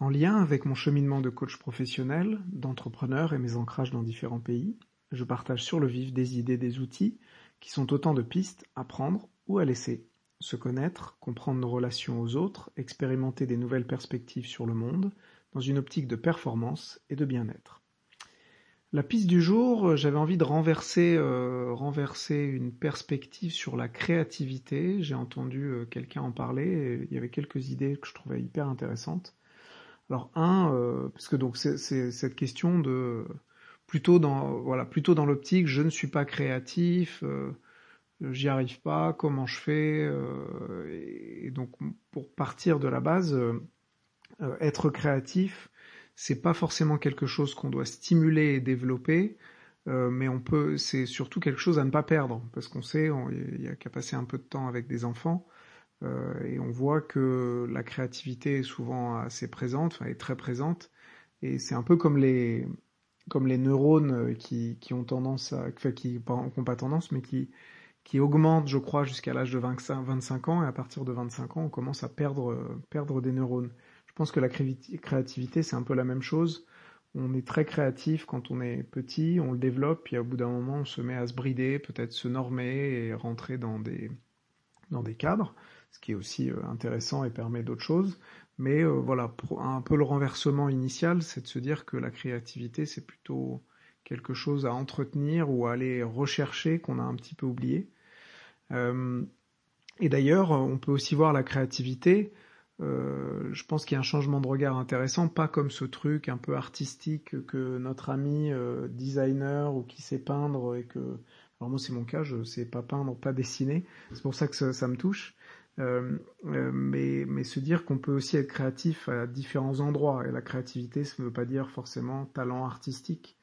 En lien avec mon cheminement de coach professionnel, d'entrepreneur et mes ancrages dans différents pays, je partage sur le vif des idées, des outils qui sont autant de pistes à prendre ou à laisser. Se connaître, comprendre nos relations aux autres, expérimenter des nouvelles perspectives sur le monde, dans une optique de performance et de bien-être. La piste du jour, j'avais envie de renverser, euh, renverser une perspective sur la créativité. J'ai entendu euh, quelqu'un en parler et il y avait quelques idées que je trouvais hyper intéressantes. Alors un, euh, parce que donc c'est cette question de plutôt dans voilà plutôt dans l'optique je ne suis pas créatif, j'y arrive pas, comment je fais et, donc pour partir de la base, être créatif, c'est pas forcément quelque chose qu'on doit stimuler et développer, euh, mais on peut, c'est surtout quelque chose à ne pas perdre, parce qu'on sait, il y a qu'à passer un peu de temps avec des enfants, euh, et on voit que la créativité est souvent assez présente, enfin est très présente, et c'est un peu comme les comme les neurones qui, qui ont tendance à, enfin qui n'ont pas tendance, mais qui qui augmentent, je crois, jusqu'à l'âge de 25, 25 ans, et à partir de 25 ans, on commence à perdre perdre des neurones. Je pense que la créativité, c'est un peu la même chose. On est très créatif quand on est petit, on le développe, puis au bout d'un moment, on se met à se brider, peut-être se normer et rentrer dans des, dans des cadres, ce qui est aussi euh, intéressant et permet d'autres choses. Mais euh, voilà, un peu le renversement initial, c'est de se dire que la créativité, c'est plutôt quelque chose à entretenir ou à aller rechercher qu'on a un petit peu oublié. Euh, et d'ailleurs, on peut aussi voir la créativité euh, je pense qu'il y a un changement de regard intéressant, pas comme ce truc un peu artistique que notre ami euh, designer ou qui sait peindre et que, alors moi c'est mon cas, je sais pas peindre, pas dessiner, c'est pour ça que ça, me touche. Euh, mais, mais se dire qu'on peut aussi être créatif à différents endroits. Et la créativité, ça ne veut pas dire forcément talent artistique,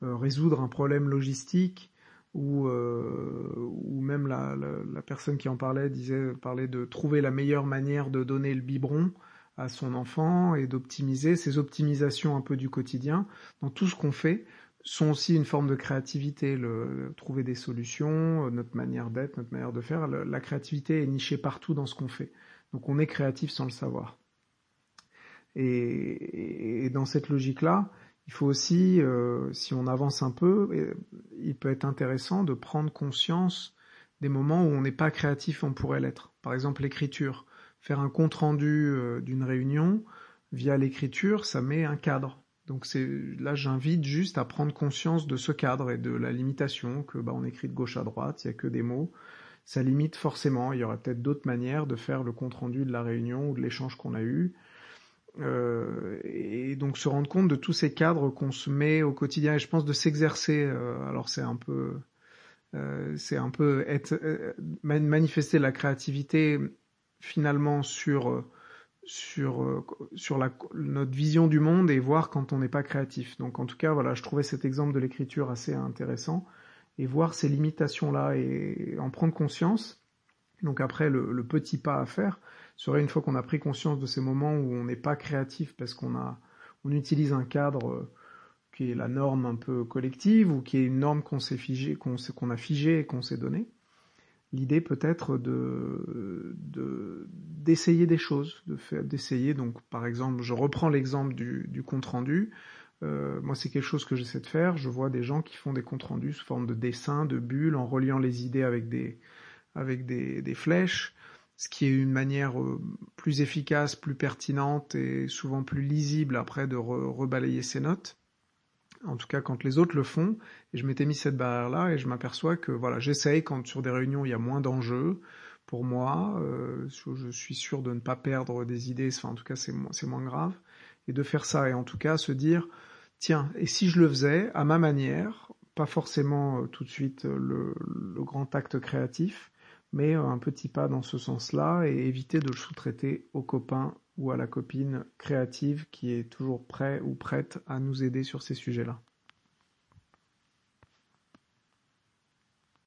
résoudre un problème logistique ou, euh, ou même la, la, la, personne qui en parlait disait parlait de trouver la meilleure manière de donner le biberon à son enfant et d'optimiser ces optimisations un peu du quotidien. Dans tout ce qu'on fait sont aussi une forme de créativité, le, trouver des solutions, notre manière d'être, notre manière de faire. la créativité est nichée partout dans ce qu'on fait. Donc on est créatif sans le savoir. Et, et dans cette logique-là, il faut aussi, euh, si on avance un peu, il peut être intéressant de prendre conscience des moments où on n'est pas créatif, on pourrait l'être. Par exemple, l'écriture. Faire un compte rendu euh, d'une réunion via l'écriture, ça met un cadre. Donc c'est là, j'invite juste à prendre conscience de ce cadre et de la limitation que bah, on écrit de gauche à droite, il y a que des mots. Ça limite forcément. Il y aurait peut-être d'autres manières de faire le compte rendu de la réunion ou de l'échange qu'on a eu. Euh, et donc se rendre compte de tous ces cadres qu'on se met au quotidien et je pense de s'exercer euh, alors c'est un peu euh, c'est un peu être manifester la créativité finalement sur sur sur la, notre vision du monde et voir quand on n'est pas créatif donc en tout cas voilà je trouvais cet exemple de l'écriture assez intéressant et voir ces limitations là et en prendre conscience donc après le, petit pas à faire serait une fois qu'on a pris conscience de ces moments où on n'est pas créatif parce qu'on a, on utilise un cadre euh, qui est la norme un peu collective ou qui est une norme qu'on s'est figé, qu'on qu'on a figé et qu'on s'est donné. L'idée peut être de, d'essayer des choses, d'essayer. Donc, par exemple, je reprends l'exemple du, compte rendu. Euh, moi, c'est quelque chose que j'essaie de faire. Je vois des gens qui font des comptes rendus sous forme de dessins, de bulles, en reliant les idées avec des, avec des, des flèches ce qui est une manière euh, plus efficace, plus pertinente et souvent plus lisible après de rebalayer ses notes. En tout cas, quand les autres le font, et je m'étais mis cette barrière-là et je m'aperçois que voilà, j'essaye quand sur des réunions il y a moins d'enjeux pour moi, euh, je suis sûr de ne pas perdre des idées, enfin en tout cas c'est moins, grave, et de faire ça et en tout cas se dire tiens, et si je le faisais à ma manière, pas forcément euh, tout de suite le, le grand acte créatif, mais un petit pas dans ce sens-là et éviter de le sous-traiter au copain ou à la copine créative qui est toujours prêt ou prête à nous aider sur ces sujets-là.